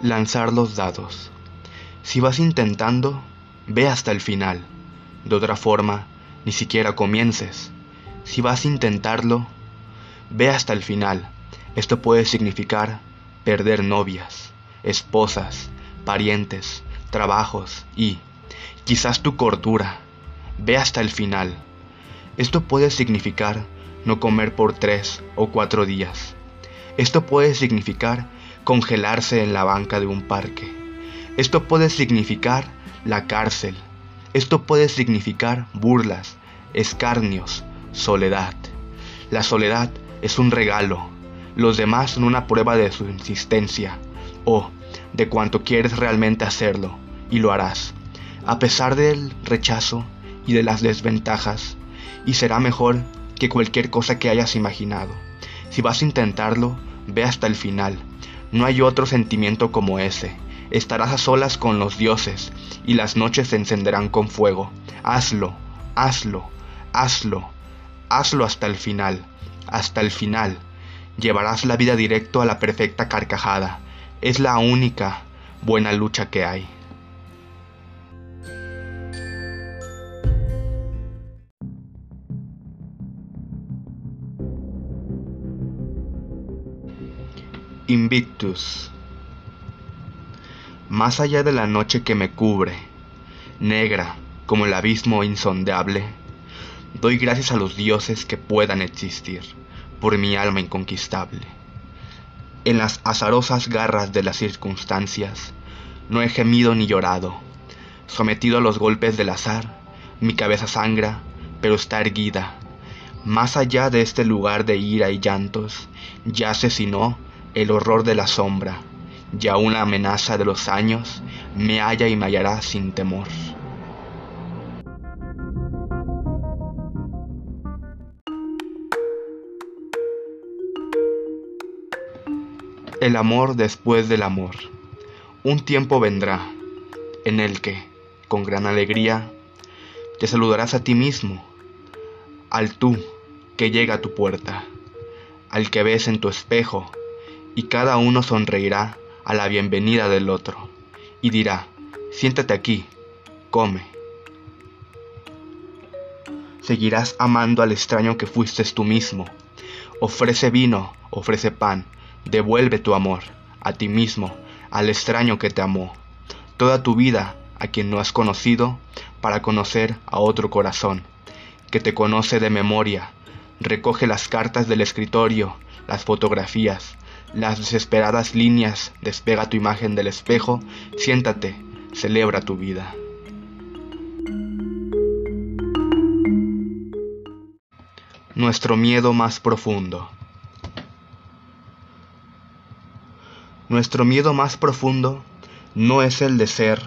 Lanzar los dados. Si vas intentando, ve hasta el final. De otra forma, ni siquiera comiences. Si vas a intentarlo, ve hasta el final. Esto puede significar perder novias, esposas, parientes, trabajos y, quizás tu cordura. Ve hasta el final. Esto puede significar no comer por tres o cuatro días. Esto puede significar congelarse en la banca de un parque. Esto puede significar la cárcel. Esto puede significar burlas, escarnios, soledad. La soledad es un regalo. Los demás son una prueba de su insistencia o de cuánto quieres realmente hacerlo y lo harás, a pesar del rechazo y de las desventajas, y será mejor que cualquier cosa que hayas imaginado. Si vas a intentarlo, ve hasta el final no hay otro sentimiento como ese. Estarás a solas con los dioses y las noches se encenderán con fuego. Hazlo, hazlo, hazlo, hazlo hasta el final, hasta el final. Llevarás la vida directo a la perfecta carcajada. Es la única buena lucha que hay. Invictus. Más allá de la noche que me cubre, negra como el abismo insondable, doy gracias a los dioses que puedan existir por mi alma inconquistable. En las azarosas garras de las circunstancias, no he gemido ni llorado. Sometido a los golpes del azar, mi cabeza sangra, pero está erguida. Más allá de este lugar de ira y llantos, yace si no el horror de la sombra, y aún la amenaza de los años me halla y me hallará sin temor. El amor después del amor. Un tiempo vendrá en el que, con gran alegría, te saludarás a ti mismo, al tú que llega a tu puerta, al que ves en tu espejo y cada uno sonreirá a la bienvenida del otro y dirá, siéntate aquí, come. Seguirás amando al extraño que fuiste tú mismo. Ofrece vino, ofrece pan, devuelve tu amor a ti mismo, al extraño que te amó. Toda tu vida a quien no has conocido para conocer a otro corazón, que te conoce de memoria. Recoge las cartas del escritorio, las fotografías, las desesperadas líneas, despega tu imagen del espejo, siéntate, celebra tu vida. Nuestro miedo más profundo. Nuestro miedo más profundo no es el de ser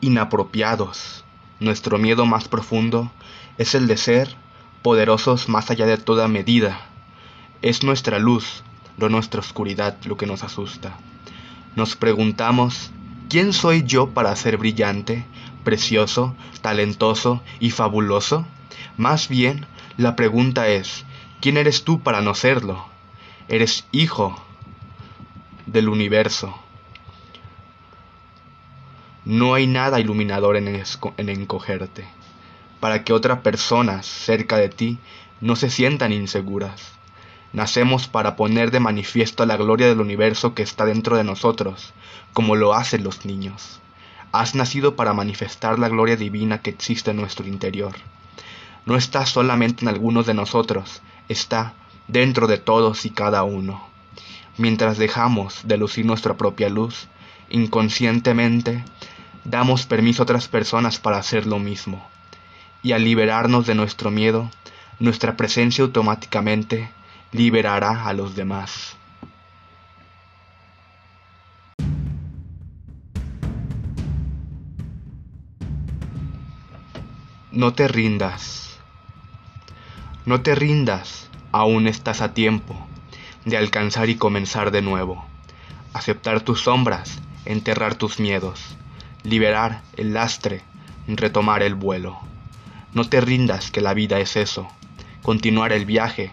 inapropiados. Nuestro miedo más profundo es el de ser poderosos más allá de toda medida. Es nuestra luz, no nuestra oscuridad lo que nos asusta. Nos preguntamos, ¿quién soy yo para ser brillante, precioso, talentoso y fabuloso? Más bien, la pregunta es, ¿quién eres tú para no serlo? Eres hijo del universo. No hay nada iluminador en, en encogerte, para que otras personas cerca de ti no se sientan inseguras. Nacemos para poner de manifiesto la gloria del universo que está dentro de nosotros, como lo hacen los niños. Has nacido para manifestar la gloria divina que existe en nuestro interior. No está solamente en algunos de nosotros, está dentro de todos y cada uno. Mientras dejamos de lucir nuestra propia luz, inconscientemente damos permiso a otras personas para hacer lo mismo. Y al liberarnos de nuestro miedo, nuestra presencia automáticamente liberará a los demás. No te rindas. No te rindas, aún estás a tiempo de alcanzar y comenzar de nuevo. Aceptar tus sombras, enterrar tus miedos, liberar el lastre, retomar el vuelo. No te rindas que la vida es eso, continuar el viaje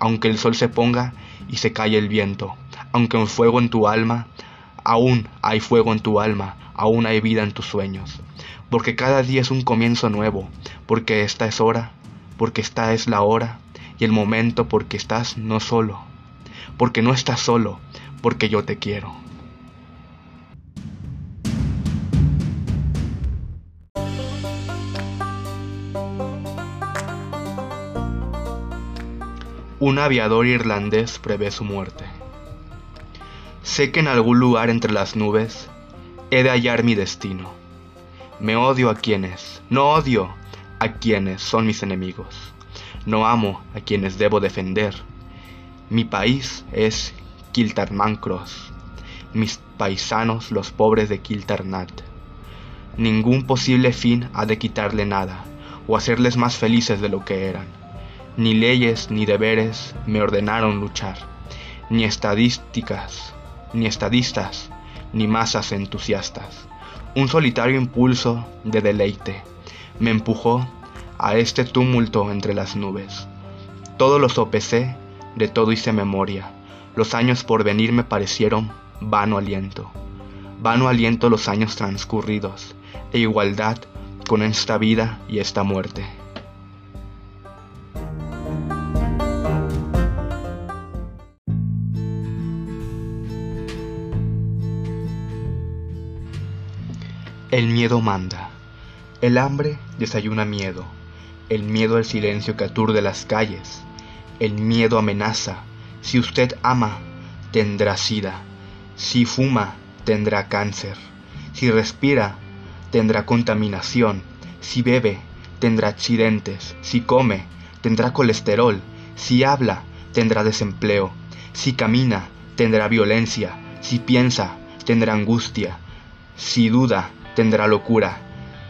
aunque el sol se ponga y se calle el viento, aunque un fuego en tu alma, aún hay fuego en tu alma, aún hay vida en tus sueños, porque cada día es un comienzo nuevo, porque esta es hora, porque esta es la hora y el momento porque estás no solo, porque no estás solo, porque yo te quiero. Un aviador irlandés prevé su muerte. Sé que en algún lugar entre las nubes he de hallar mi destino. Me odio a quienes, no odio a quienes son mis enemigos. No amo a quienes debo defender. Mi país es Kiltarmancros, mis paisanos los pobres de Kiltarnat. Ningún posible fin ha de quitarle nada o hacerles más felices de lo que eran. Ni leyes ni deberes me ordenaron luchar, ni estadísticas, ni estadistas, ni masas entusiastas. Un solitario impulso de deleite me empujó a este tumulto entre las nubes. Todo lo sopesé, de todo hice memoria. Los años por venir me parecieron vano aliento. Vano aliento los años transcurridos, e igualdad con esta vida y esta muerte. El miedo manda. El hambre desayuna miedo. El miedo al silencio que aturde las calles. El miedo amenaza. Si usted ama, tendrá sida. Si fuma, tendrá cáncer. Si respira, tendrá contaminación. Si bebe, tendrá accidentes. Si come, tendrá colesterol. Si habla, tendrá desempleo. Si camina, tendrá violencia. Si piensa, tendrá angustia. Si duda, tendrá locura.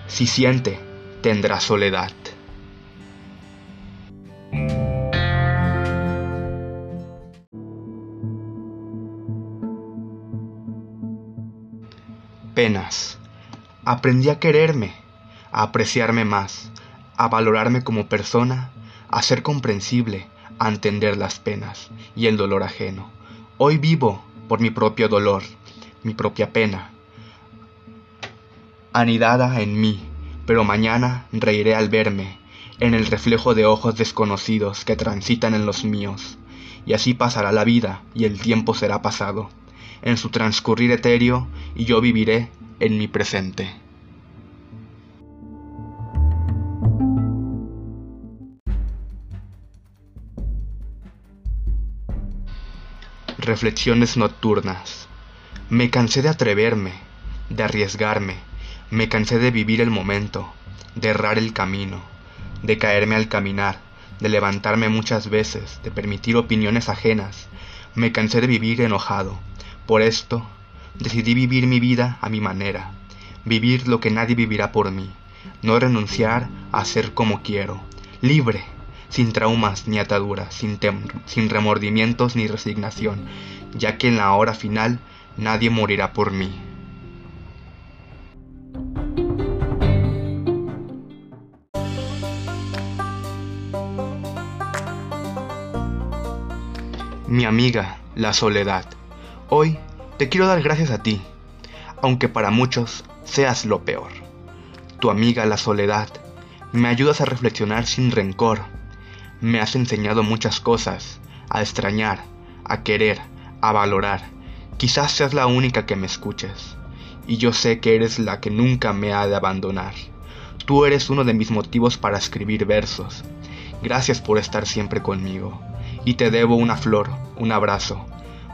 Si siente, tendrá soledad. Penas. Aprendí a quererme, a apreciarme más, a valorarme como persona, a ser comprensible, a entender las penas y el dolor ajeno. Hoy vivo por mi propio dolor, mi propia pena, anidada en mí, pero mañana reiré al verme en el reflejo de ojos desconocidos que transitan en los míos, y así pasará la vida y el tiempo será pasado en su transcurrir etéreo y yo viviré en mi presente. Reflexiones nocturnas. Me cansé de atreverme, de arriesgarme, me cansé de vivir el momento, de errar el camino, de caerme al caminar, de levantarme muchas veces, de permitir opiniones ajenas, me cansé de vivir enojado, por esto, decidí vivir mi vida a mi manera, vivir lo que nadie vivirá por mí, no renunciar a ser como quiero, libre, sin traumas ni ataduras, sin, sin remordimientos ni resignación, ya que en la hora final nadie morirá por mí. Mi amiga, la soledad. Hoy te quiero dar gracias a ti, aunque para muchos seas lo peor. Tu amiga la soledad, me ayudas a reflexionar sin rencor. Me has enseñado muchas cosas, a extrañar, a querer, a valorar. Quizás seas la única que me escuches. y yo sé que eres la que nunca me ha de abandonar. Tú eres uno de mis motivos para escribir versos. Gracias por estar siempre conmigo, y te debo una flor, un abrazo,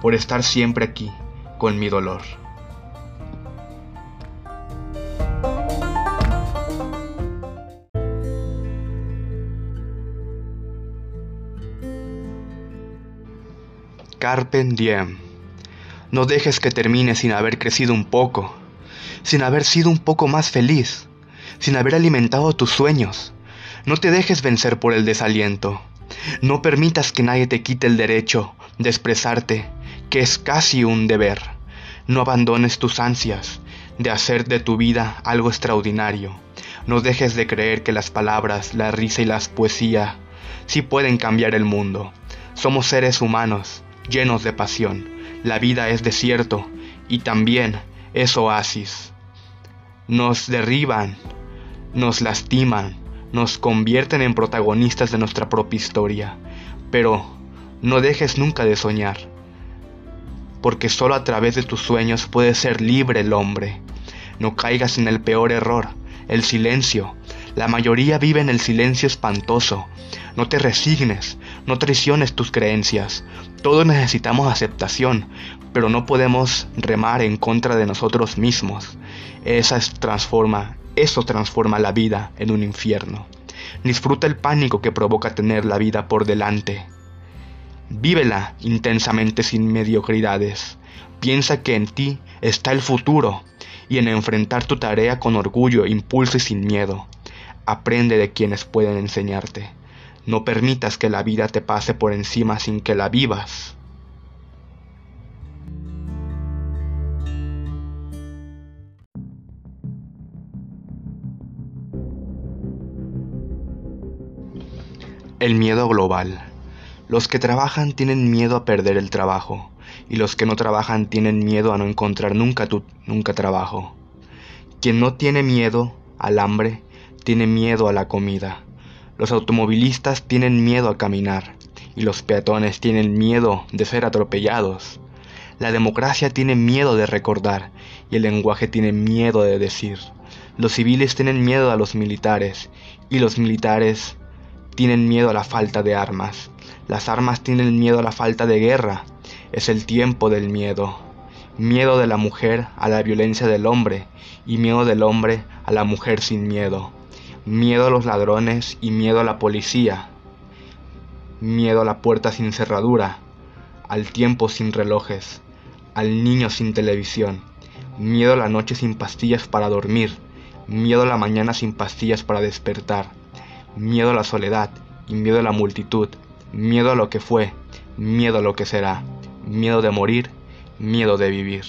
por estar siempre aquí, con mi dolor. Carpe diem. No dejes que termine sin haber crecido un poco, sin haber sido un poco más feliz, sin haber alimentado tus sueños. No te dejes vencer por el desaliento. No permitas que nadie te quite el derecho de expresarte, que es casi un deber. No abandones tus ansias de hacer de tu vida algo extraordinario. No dejes de creer que las palabras, la risa y las poesías sí pueden cambiar el mundo. Somos seres humanos llenos de pasión. La vida es desierto y también es oasis. Nos derriban, nos lastiman, nos convierten en protagonistas de nuestra propia historia. Pero no dejes nunca de soñar, porque solo a través de tus sueños puede ser libre el hombre. No caigas en el peor error, el silencio. La mayoría vive en el silencio espantoso. No te resignes, no traiciones tus creencias. Todos necesitamos aceptación, pero no podemos remar en contra de nosotros mismos. Esa transforma, eso transforma la vida en un infierno. Disfruta el pánico que provoca tener la vida por delante. Vívela intensamente sin mediocridades. Piensa que en ti está el futuro y en enfrentar tu tarea con orgullo, impulso y sin miedo. Aprende de quienes pueden enseñarte. No permitas que la vida te pase por encima sin que la vivas. El miedo global. Los que trabajan tienen miedo a perder el trabajo y los que no trabajan tienen miedo a no encontrar nunca, nunca trabajo. Quien no tiene miedo al hambre, tiene miedo a la comida. Los automovilistas tienen miedo a caminar y los peatones tienen miedo de ser atropellados. La democracia tiene miedo de recordar y el lenguaje tiene miedo de decir. Los civiles tienen miedo a los militares y los militares tienen miedo a la falta de armas. Las armas tienen miedo a la falta de guerra. Es el tiempo del miedo. Miedo de la mujer a la violencia del hombre y miedo del hombre a la mujer sin miedo. Miedo a los ladrones y miedo a la policía, miedo a la puerta sin cerradura, al tiempo sin relojes, al niño sin televisión, miedo a la noche sin pastillas para dormir, miedo a la mañana sin pastillas para despertar, miedo a la soledad y miedo a la multitud, miedo a lo que fue, miedo a lo que será, miedo de morir, miedo de vivir.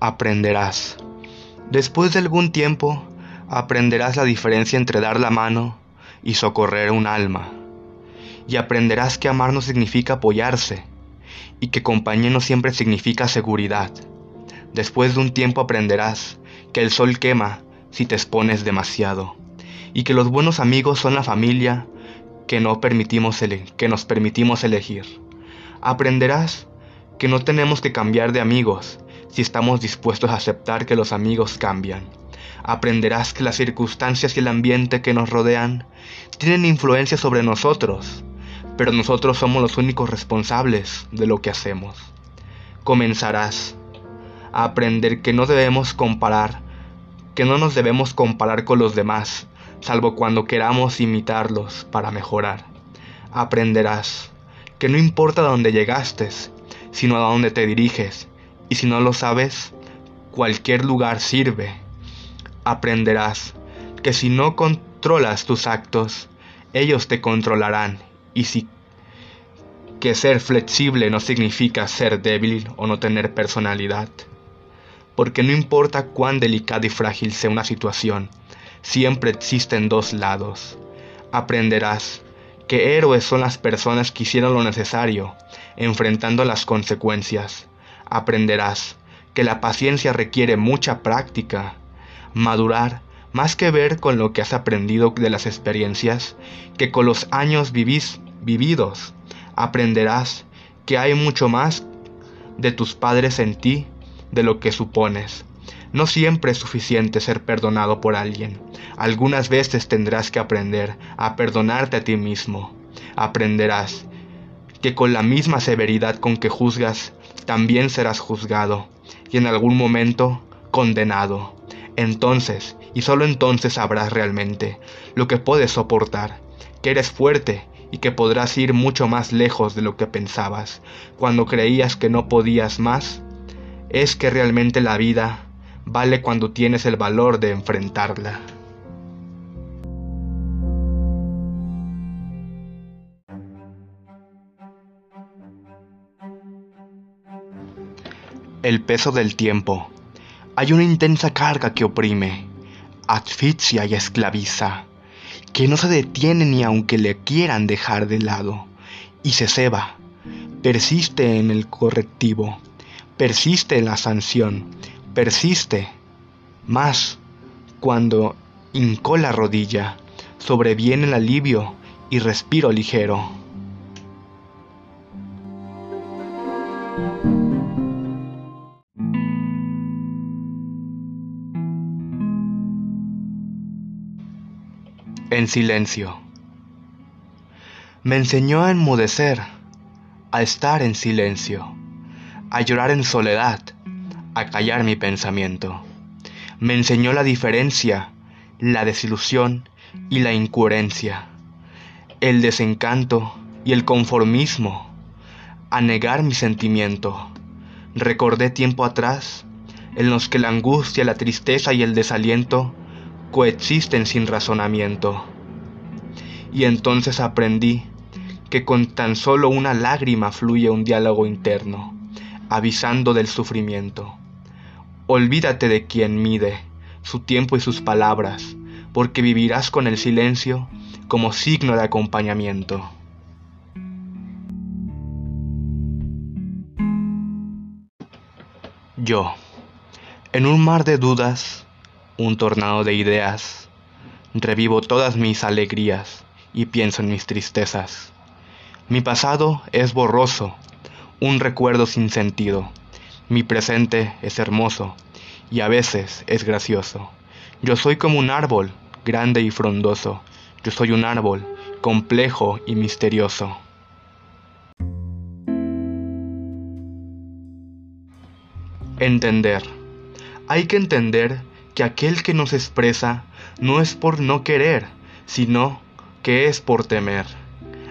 aprenderás. Después de algún tiempo, aprenderás la diferencia entre dar la mano y socorrer un alma. Y aprenderás que amar no significa apoyarse, y que compañía no siempre significa seguridad. Después de un tiempo aprenderás que el sol quema si te expones demasiado, y que los buenos amigos son la familia que, no permitimos que nos permitimos elegir. Aprenderás que no tenemos que cambiar de amigos, si estamos dispuestos a aceptar que los amigos cambian. Aprenderás que las circunstancias y el ambiente que nos rodean tienen influencia sobre nosotros, pero nosotros somos los únicos responsables de lo que hacemos. Comenzarás a aprender que no debemos comparar, que no nos debemos comparar con los demás, salvo cuando queramos imitarlos para mejorar. Aprenderás que no importa dónde llegaste, sino a dónde te diriges y si no lo sabes, cualquier lugar sirve. Aprenderás que si no controlas tus actos, ellos te controlarán. Y si que ser flexible no significa ser débil o no tener personalidad. Porque no importa cuán delicada y frágil sea una situación, siempre existen dos lados. Aprenderás que héroes son las personas que hicieron lo necesario, enfrentando las consecuencias aprenderás que la paciencia requiere mucha práctica. Madurar más que ver con lo que has aprendido de las experiencias, que con los años vivís, vividos, aprenderás que hay mucho más de tus padres en ti de lo que supones. No siempre es suficiente ser perdonado por alguien. Algunas veces tendrás que aprender a perdonarte a ti mismo. Aprenderás que con la misma severidad con que juzgas, también serás juzgado y en algún momento condenado. Entonces, y solo entonces sabrás realmente lo que puedes soportar, que eres fuerte y que podrás ir mucho más lejos de lo que pensabas. Cuando creías que no podías más, es que realmente la vida vale cuando tienes el valor de enfrentarla. El peso del tiempo. Hay una intensa carga que oprime, asfixia y esclaviza, que no se detiene ni aunque le quieran dejar de lado, y se ceba, persiste en el correctivo, persiste en la sanción, persiste. Más, cuando hincó la rodilla, sobreviene el alivio y respiro ligero. En silencio. Me enseñó a enmudecer, a estar en silencio, a llorar en soledad, a callar mi pensamiento. Me enseñó la diferencia, la desilusión y la incoherencia, el desencanto y el conformismo, a negar mi sentimiento. Recordé tiempo atrás en los que la angustia, la tristeza y el desaliento coexisten sin razonamiento. Y entonces aprendí que con tan solo una lágrima fluye un diálogo interno, avisando del sufrimiento. Olvídate de quien mide su tiempo y sus palabras, porque vivirás con el silencio como signo de acompañamiento. Yo, en un mar de dudas, un tornado de ideas. Revivo todas mis alegrías y pienso en mis tristezas. Mi pasado es borroso, un recuerdo sin sentido. Mi presente es hermoso y a veces es gracioso. Yo soy como un árbol, grande y frondoso. Yo soy un árbol, complejo y misterioso. Entender. Hay que entender que aquel que nos expresa no es por no querer, sino que es por temer.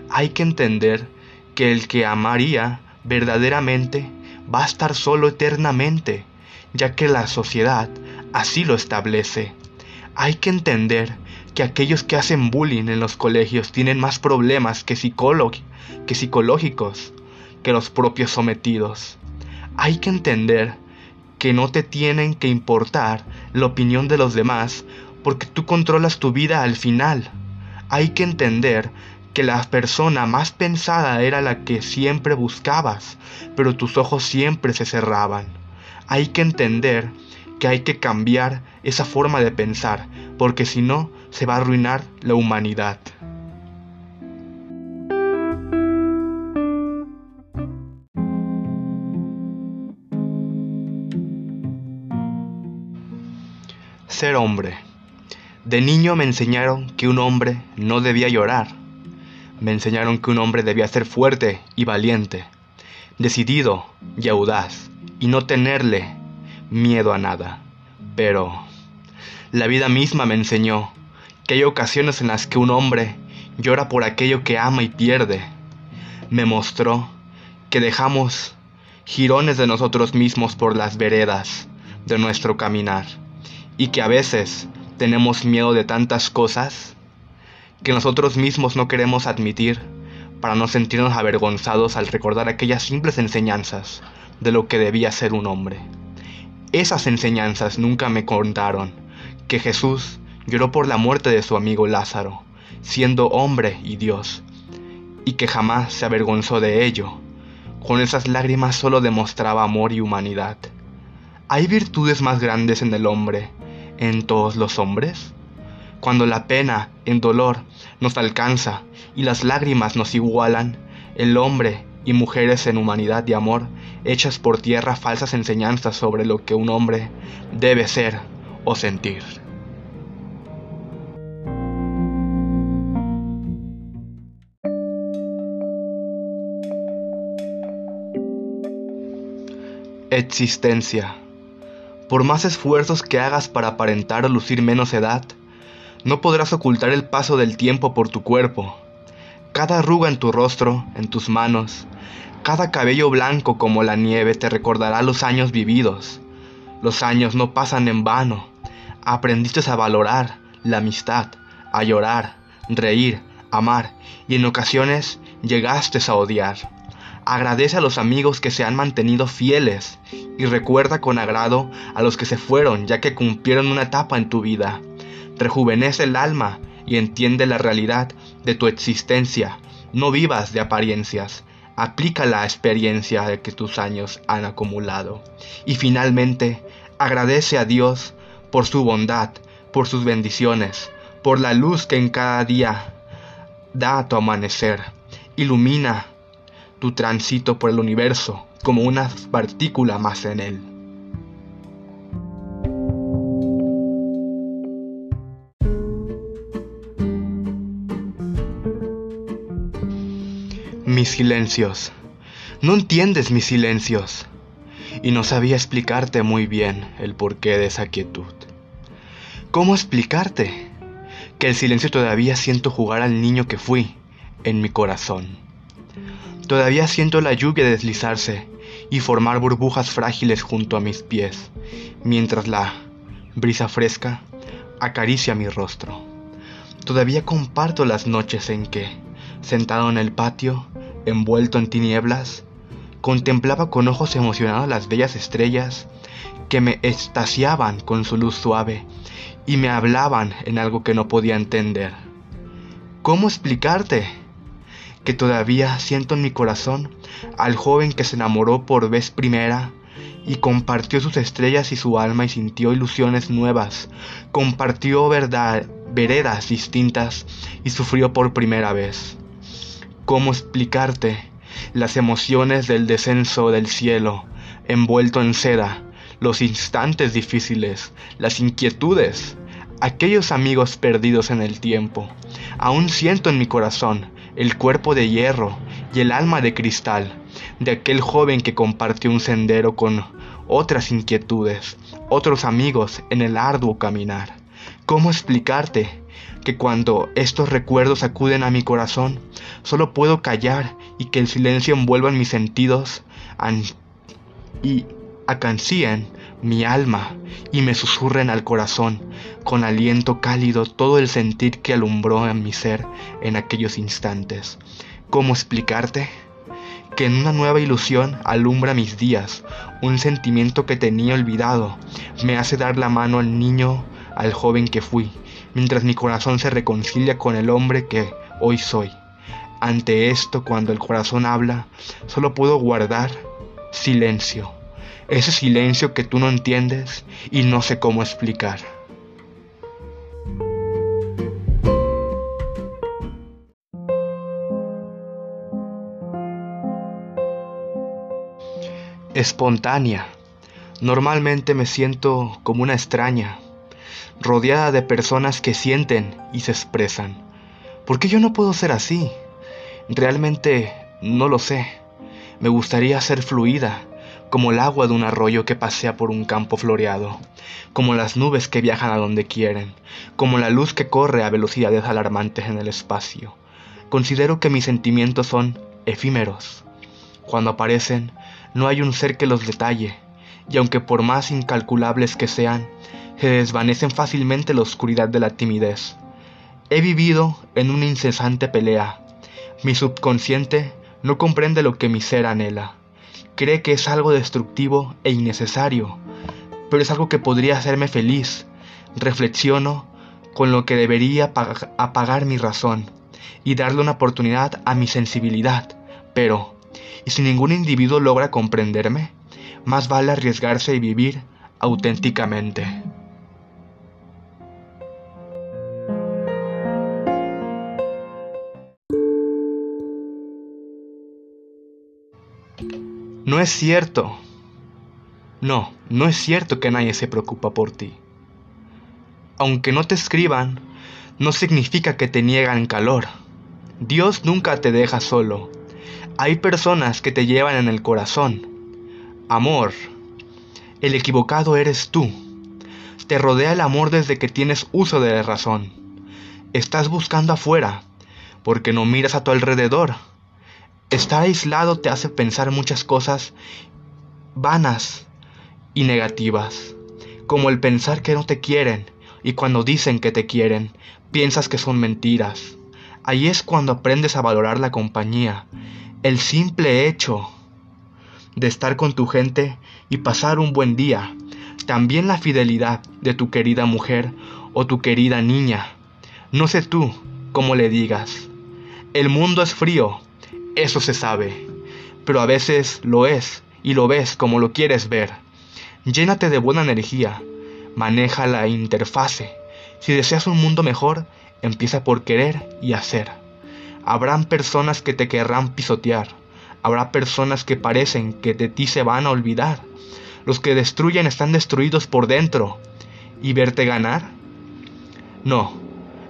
Hay que entender que el que amaría verdaderamente va a estar solo eternamente, ya que la sociedad así lo establece. Hay que entender que aquellos que hacen bullying en los colegios tienen más problemas que, que psicológicos que los propios sometidos. Hay que entender que no te tienen que importar la opinión de los demás porque tú controlas tu vida al final. Hay que entender que la persona más pensada era la que siempre buscabas, pero tus ojos siempre se cerraban. Hay que entender que hay que cambiar esa forma de pensar, porque si no, se va a arruinar la humanidad. Ser hombre. De niño me enseñaron que un hombre no debía llorar. Me enseñaron que un hombre debía ser fuerte y valiente, decidido y audaz, y no tenerle miedo a nada. Pero la vida misma me enseñó que hay ocasiones en las que un hombre llora por aquello que ama y pierde. Me mostró que dejamos jirones de nosotros mismos por las veredas de nuestro caminar y que a veces tenemos miedo de tantas cosas que nosotros mismos no queremos admitir para no sentirnos avergonzados al recordar aquellas simples enseñanzas de lo que debía ser un hombre. Esas enseñanzas nunca me contaron que Jesús lloró por la muerte de su amigo Lázaro, siendo hombre y Dios, y que jamás se avergonzó de ello. Con esas lágrimas solo demostraba amor y humanidad. Hay virtudes más grandes en el hombre en todos los hombres? Cuando la pena en dolor nos alcanza y las lágrimas nos igualan, el hombre y mujeres en humanidad y amor hechas por tierra falsas enseñanzas sobre lo que un hombre debe ser o sentir. Existencia. Por más esfuerzos que hagas para aparentar o lucir menos edad, no podrás ocultar el paso del tiempo por tu cuerpo. Cada arruga en tu rostro, en tus manos, cada cabello blanco como la nieve te recordará los años vividos. Los años no pasan en vano. Aprendiste a valorar la amistad, a llorar, reír, amar y en ocasiones llegaste a odiar. Agradece a los amigos que se han mantenido fieles y recuerda con agrado a los que se fueron ya que cumplieron una etapa en tu vida. Rejuvenece el alma y entiende la realidad de tu existencia. No vivas de apariencias. Aplica la experiencia que tus años han acumulado. Y finalmente, agradece a Dios por su bondad, por sus bendiciones, por la luz que en cada día da a tu amanecer. Ilumina tu tránsito por el universo como una partícula más en él. Mis silencios. No entiendes mis silencios. Y no sabía explicarte muy bien el porqué de esa quietud. ¿Cómo explicarte? Que el silencio todavía siento jugar al niño que fui en mi corazón Todavía siento la lluvia deslizarse y formar burbujas frágiles junto a mis pies, mientras la brisa fresca acaricia mi rostro. Todavía comparto las noches en que, sentado en el patio, envuelto en tinieblas, contemplaba con ojos emocionados las bellas estrellas que me extasiaban con su luz suave y me hablaban en algo que no podía entender. ¿Cómo explicarte? Que todavía siento en mi corazón al joven que se enamoró por vez primera y compartió sus estrellas y su alma y sintió ilusiones nuevas, compartió veredas distintas y sufrió por primera vez. ¿Cómo explicarte las emociones del descenso del cielo, envuelto en seda, los instantes difíciles, las inquietudes, aquellos amigos perdidos en el tiempo? Aún siento en mi corazón el cuerpo de hierro y el alma de cristal de aquel joven que compartió un sendero con otras inquietudes, otros amigos en el arduo caminar. ¿Cómo explicarte que cuando estos recuerdos acuden a mi corazón, solo puedo callar y que el silencio envuelva en mis sentidos y acancien mi alma y me susurren al corazón con aliento cálido todo el sentir que alumbró en mi ser en aquellos instantes. ¿Cómo explicarte? Que en una nueva ilusión alumbra mis días, un sentimiento que tenía olvidado, me hace dar la mano al niño, al joven que fui, mientras mi corazón se reconcilia con el hombre que hoy soy. Ante esto, cuando el corazón habla, solo puedo guardar silencio ese silencio que tú no entiendes y no sé cómo explicar. Espontánea. Normalmente me siento como una extraña, rodeada de personas que sienten y se expresan. ¿Por qué yo no puedo ser así? Realmente no lo sé. Me gustaría ser fluida, como el agua de un arroyo que pasea por un campo floreado, como las nubes que viajan a donde quieren, como la luz que corre a velocidades alarmantes en el espacio. Considero que mis sentimientos son efímeros. Cuando aparecen, no hay un ser que los detalle, y aunque por más incalculables que sean, se desvanecen fácilmente la oscuridad de la timidez. He vivido en una incesante pelea. Mi subconsciente no comprende lo que mi ser anhela cree que es algo destructivo e innecesario, pero es algo que podría hacerme feliz. Reflexiono con lo que debería apagar mi razón y darle una oportunidad a mi sensibilidad. Pero, ¿y si ningún individuo logra comprenderme? Más vale arriesgarse y vivir auténticamente. No es cierto. No, no es cierto que nadie se preocupa por ti. Aunque no te escriban, no significa que te niegan calor. Dios nunca te deja solo. Hay personas que te llevan en el corazón. Amor. El equivocado eres tú. Te rodea el amor desde que tienes uso de la razón. Estás buscando afuera, porque no miras a tu alrededor. Estar aislado te hace pensar muchas cosas vanas y negativas, como el pensar que no te quieren y cuando dicen que te quieren, piensas que son mentiras. Ahí es cuando aprendes a valorar la compañía, el simple hecho de estar con tu gente y pasar un buen día, también la fidelidad de tu querida mujer o tu querida niña. No sé tú cómo le digas. El mundo es frío, eso se sabe, pero a veces lo es y lo ves como lo quieres ver. Llénate de buena energía, maneja la interfase. Si deseas un mundo mejor, empieza por querer y hacer. Habrán personas que te querrán pisotear, habrá personas que parecen que de ti se van a olvidar. Los que destruyen están destruidos por dentro. ¿Y verte ganar? No,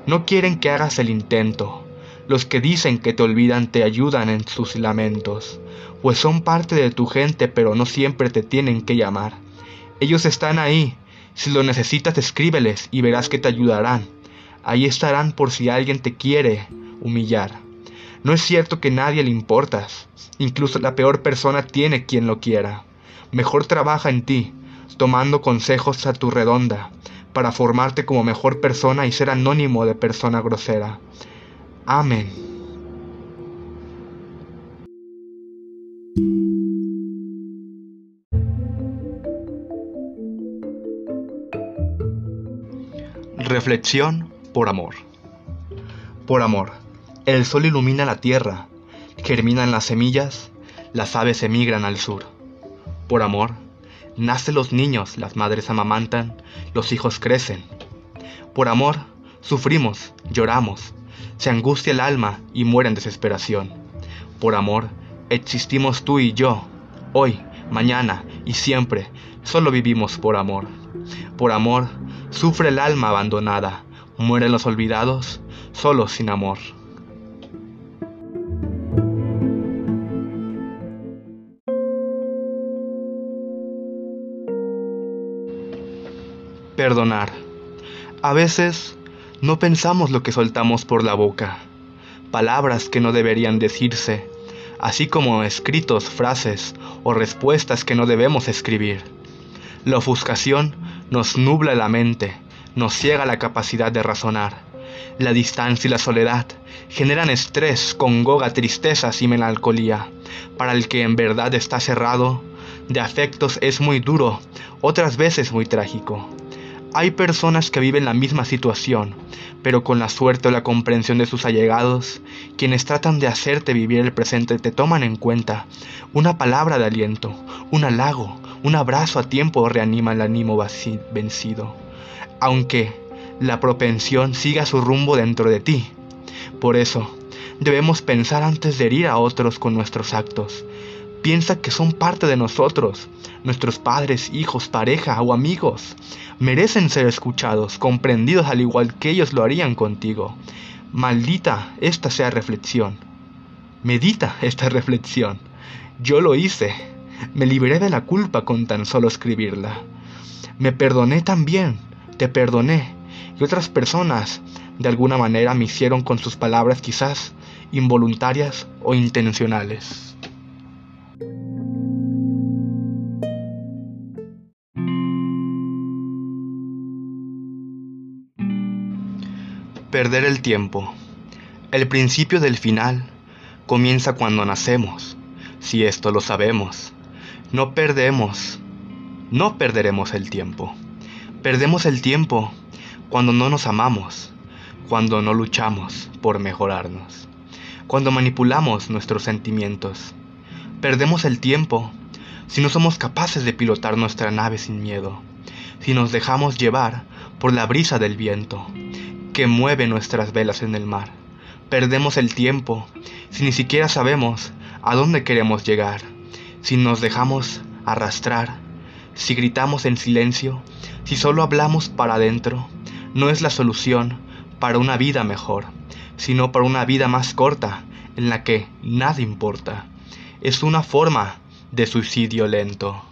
no quieren que hagas el intento. Los que dicen que te olvidan te ayudan en sus lamentos, pues son parte de tu gente pero no siempre te tienen que llamar. Ellos están ahí, si lo necesitas escríbeles y verás que te ayudarán. Ahí estarán por si alguien te quiere humillar. No es cierto que nadie le importas, incluso la peor persona tiene quien lo quiera. Mejor trabaja en ti, tomando consejos a tu redonda, para formarte como mejor persona y ser anónimo de persona grosera. Amén. Reflexión por amor. Por amor, el sol ilumina la tierra, germinan las semillas, las aves emigran al sur. Por amor, nacen los niños, las madres amamantan, los hijos crecen. Por amor, sufrimos, lloramos, se angustia el alma y muere en desesperación. Por amor, existimos tú y yo, hoy, mañana y siempre, solo vivimos por amor. Por amor, sufre el alma abandonada, mueren los olvidados, solo sin amor. Perdonar. A veces no pensamos lo que soltamos por la boca, palabras que no deberían decirse, así como escritos, frases o respuestas que no debemos escribir. La ofuscación nos nubla la mente, nos ciega la capacidad de razonar. La distancia y la soledad generan estrés, congoga, tristezas y melancolía. Para el que en verdad está cerrado de afectos es muy duro, otras veces muy trágico. Hay personas que viven la misma situación, pero con la suerte o la comprensión de sus allegados, quienes tratan de hacerte vivir el presente te toman en cuenta. Una palabra de aliento, un halago, un abrazo a tiempo reanima el ánimo vencido, aunque la propensión siga su rumbo dentro de ti. Por eso, debemos pensar antes de herir a otros con nuestros actos. Piensa que son parte de nosotros, nuestros padres, hijos, pareja o amigos merecen ser escuchados, comprendidos al igual que ellos lo harían contigo. Maldita esta sea reflexión. Medita esta reflexión. Yo lo hice. Me liberé de la culpa con tan solo escribirla. Me perdoné también. Te perdoné. Y otras personas de alguna manera me hicieron con sus palabras quizás involuntarias o intencionales. Perder el tiempo. El principio del final comienza cuando nacemos, si esto lo sabemos. No perdemos, no perderemos el tiempo. Perdemos el tiempo cuando no nos amamos, cuando no luchamos por mejorarnos, cuando manipulamos nuestros sentimientos. Perdemos el tiempo si no somos capaces de pilotar nuestra nave sin miedo, si nos dejamos llevar por la brisa del viento, que mueve nuestras velas en el mar. Perdemos el tiempo si ni siquiera sabemos a dónde queremos llegar, si nos dejamos arrastrar, si gritamos en silencio, si solo hablamos para adentro, no es la solución para una vida mejor, sino para una vida más corta, en la que nada importa. Es una forma de suicidio lento.